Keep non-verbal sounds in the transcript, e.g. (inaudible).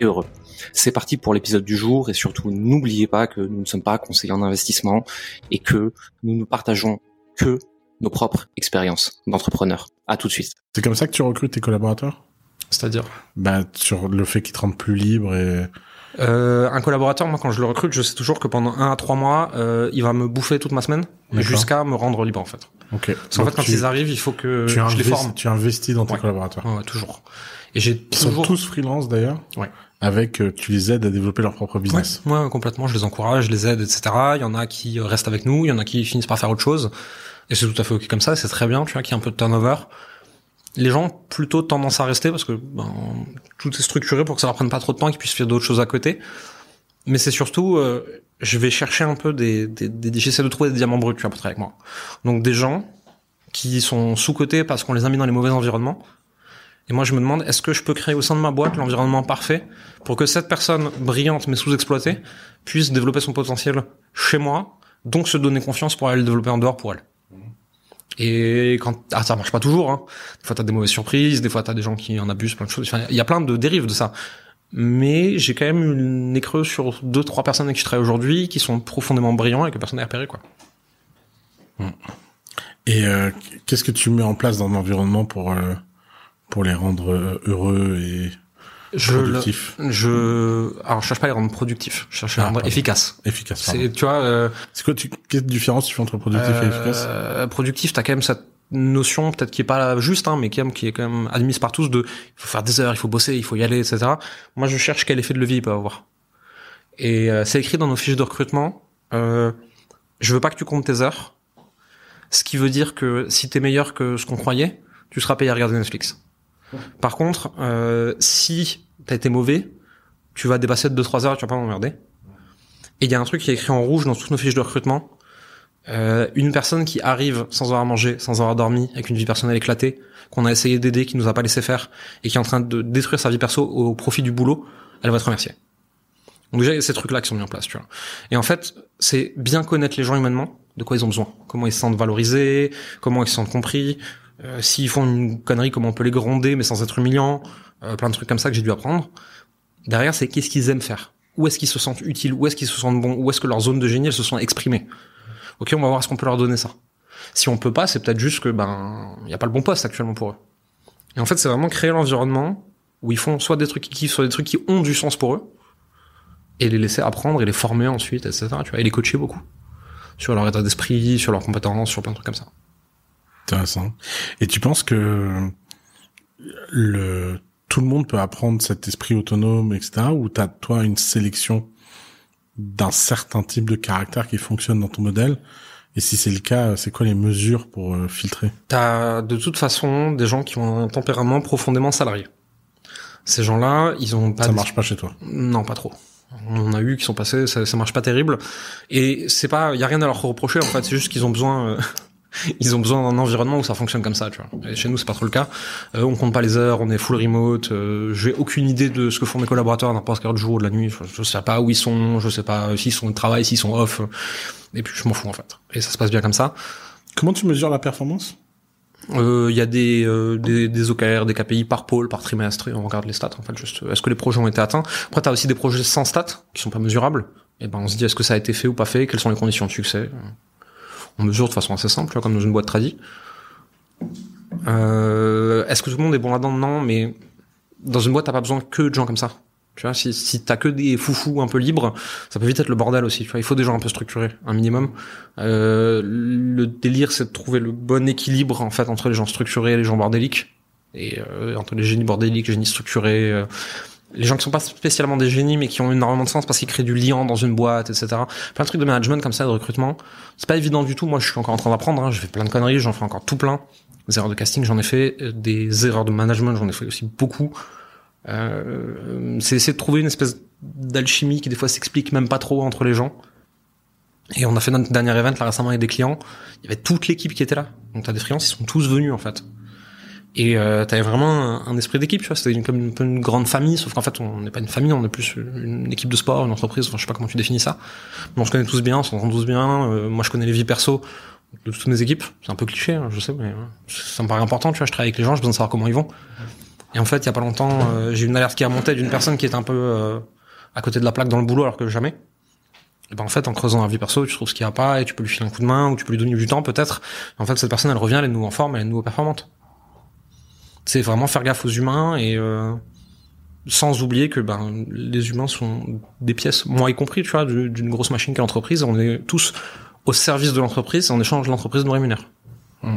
et heureux. C'est parti pour l'épisode du jour et surtout n'oubliez pas que nous ne sommes pas conseillers en investissement et que nous ne partageons que nos propres expériences d'entrepreneurs. À tout de suite. C'est comme ça que tu recrutes tes collaborateurs? C'est-à-dire Bah sur le fait qu'ils te rendent plus libre et euh, un collaborateur, moi, quand je le recrute, je sais toujours que pendant un à trois mois, euh, il va me bouffer toute ma semaine jusqu'à me rendre libre, en fait. Ok. Parce qu'en fait, quand ils arrivent, il faut que tu je les forme. Tu investis dans tes Ouais. collaborateurs. Ouais, ouais, toujours. Et j'ai Ils sont toujours. tous freelance d'ailleurs. Ouais. Avec euh, tu les aides à développer leur propre business. Ouais, ouais, complètement. Je les encourage, je les aide, etc. Il y en a qui restent avec nous, il y en a qui finissent par faire autre chose. Et c'est tout à fait ok comme ça. C'est très bien, tu vois, qu'il y ait un peu de turnover. Les gens plutôt tendance à rester parce que ben, tout est structuré pour que ça leur prenne pas trop de temps, qu'ils puissent faire d'autres choses à côté. Mais c'est surtout, euh, je vais chercher un peu des, des, des j'essaie de trouver des diamants bruts, tu vois, avec moi. Donc des gens qui sont sous-cotés parce qu'on les a mis dans les mauvais environnements. Et moi, je me demande, est-ce que je peux créer au sein de ma boîte l'environnement parfait pour que cette personne brillante mais sous-exploitée puisse développer son potentiel chez moi, donc se donner confiance pour aller le développer en dehors pour elle? Et quand ah ça marche pas toujours, hein. des fois t'as des mauvaises surprises, des fois t'as des gens qui en abusent, plein de choses. Il y a plein de dérives de ça. Mais j'ai quand même eu le nez creux sur deux trois personnes avec qui je travaille aujourd'hui qui sont profondément brillants et que personne n'a repéré quoi. Et euh, qu'est-ce que tu mets en place dans l'environnement pour euh, pour les rendre euh, heureux et Je le- je alors je cherche pas à les rendre productifs, je cherche à les Ah, rendre efficaces. efficaces. C'est tu vois. euh, C'est quoi tu quelle différence tu fais entre productif et efficace? Euh, productif, t'as quand même cette notion peut-être qui est pas juste, hein, mais qui, est- qui est quand même admise par tous de il faut faire des heures, il faut bosser, il faut y aller, etc. Moi, je cherche quel effet de levier il peut avoir. Et euh, c'est écrit dans nos fiches de recrutement. Euh, je veux pas que tu comptes tes heures, ce qui veut dire que si t'es meilleur que ce qu'on croyait, tu seras payé à regarder Netflix. Par contre, euh, si t'as été mauvais, tu vas dépasser de 2-3 heures, tu vas pas m'emmerder. Et il y a un truc qui est écrit en rouge dans toutes nos fiches de recrutement. Euh, une personne qui arrive sans avoir mangé, sans avoir dormi, avec une vie personnelle éclatée, qu'on a essayé d'aider, qui nous a pas laissé faire, et qui est en train de détruire sa vie perso au profit du boulot, elle va être remerciée. Donc déjà, il y a ces trucs-là qui sont mis en place, tu vois. Et en fait, c'est bien connaître les gens humainement, de quoi ils ont besoin, comment ils se sentent valorisés, comment ils se sentent compris, euh, s'ils font une connerie, comment on peut les gronder, mais sans être humiliant, euh, plein de trucs comme ça que j'ai dû apprendre. Derrière, c'est qu'est-ce qu'ils aiment faire? Où est-ce qu'ils se sentent utiles, où est-ce qu'ils se sentent bons, où est-ce que leur zone de génie, elles se sont exprimées. Ok, on va voir est-ce qu'on peut leur donner ça. Si on peut pas, c'est peut-être juste que ben il y a pas le bon poste actuellement pour eux. Et en fait, c'est vraiment créer l'environnement où ils font soit des trucs qui kiffent, soit des trucs qui ont du sens pour eux, et les laisser apprendre et les former ensuite, etc. Tu vois, et les coacher beaucoup sur leur état d'esprit, sur leurs compétences, sur plein de trucs comme ça. Intéressant. Et tu penses que le tout le monde peut apprendre cet esprit autonome, etc. Ou t'as toi une sélection d'un certain type de caractère qui fonctionne dans ton modèle? Et si c'est le cas, c'est quoi les mesures pour euh, filtrer? T'as de toute façon des gens qui ont un tempérament profondément salarié. Ces gens-là, ils ont pas Ça des- marche pas chez toi? Non, pas trop. On en a eu qui sont passés, ça, ça marche pas terrible. Et c'est pas, y a rien à leur reprocher en fait. C'est juste qu'ils ont besoin, euh, (laughs) ils ont besoin d'un environnement où ça fonctionne comme ça, tu vois. Et chez nous, c'est pas trop le cas. Euh, on compte pas les heures, on est full remote. Euh, J'ai aucune idée de ce que font mes collaborateurs à n'importe quel jour de la nuit. Je, je sais pas où ils sont, je sais pas s'ils sont au travail, s'ils sont off. Et puis je m'en fous en fait. Et ça se passe bien comme ça. Comment tu mesures la performance? Euh, Il y a des, euh, des, des OKR, des KPI par pôle, par trimestre, et on regarde les stats, en fait, juste, est-ce que les projets ont été atteints? Après, t'as aussi des projets sans stats, qui sont pas mesurables, et ben on se dit, est-ce que ça a été fait ou pas fait? Quelles sont les conditions de succès? On mesure de façon assez simple, vois, comme dans une boîte tradie. Euh, est-ce que tout le monde est bon là-dedans? Non, mais dans une boîte, t'as pas besoin que de gens comme ça. Tu vois, si, si t'as que des foufous un peu libres, ça peut vite être le bordel aussi. Tu vois, il faut des gens un peu structurés, un minimum. Euh, le délire, c'est de trouver le bon équilibre en fait entre les gens structurés et les gens bordéliques, et euh, entre les génies bordéliques, les génies structurés, euh, les gens qui sont pas spécialement des génies mais qui ont énormément de sens parce qu'ils créent du lien dans une boîte, etc. Plein de trucs de management comme ça, de recrutement. C'est pas évident du tout. Moi, je suis encore en train d'apprendre. Hein. Je fais plein de conneries, j'en fais encore tout plein. Des erreurs de casting, j'en ai fait. Euh, Des erreurs de management, j'en ai fait aussi beaucoup. Euh, c'est essayer de trouver une espèce d'alchimie qui des fois s'explique même pas trop entre les gens. Et on a fait notre dernier event là récemment avec des clients. Il y avait toute l'équipe qui était là. Donc t'as des freelances, ils sont tous venus en fait. Et euh, t'avais vraiment un, esprit d'équipe, tu vois. C'était comme une, une, grande famille, sauf qu'en fait on n'est pas une famille, on est plus une équipe de sport, une entreprise. Enfin, je sais pas comment tu définis ça. Mais on se connaît tous bien, on s'entend tous bien. Euh, moi, je connais les vies perso de toutes mes équipes. C'est un peu cliché, hein, je sais, mais ça me paraît important. Tu vois, je travaille avec les gens, j'ai besoin de savoir comment ils vont. Et en fait, il y a pas longtemps, euh, j'ai eu une alerte qui a monté d'une personne qui était un peu euh, à côté de la plaque dans le boulot, alors que jamais. Et ben en fait, en creusant la vie perso, tu trouves ce qu'il n'y a pas et tu peux lui filer un coup de main ou tu peux lui donner du temps peut-être. En fait, cette personne, elle revient, elle est nouveau en forme, elle est nouveau performante. C'est vraiment faire gaffe aux humains et euh, sans oublier que ben les humains sont des pièces, moi y compris, tu vois, d'une grosse machine qu'est l'entreprise. On est tous au service de l'entreprise. En échange, l'entreprise nous rémunère. Mmh.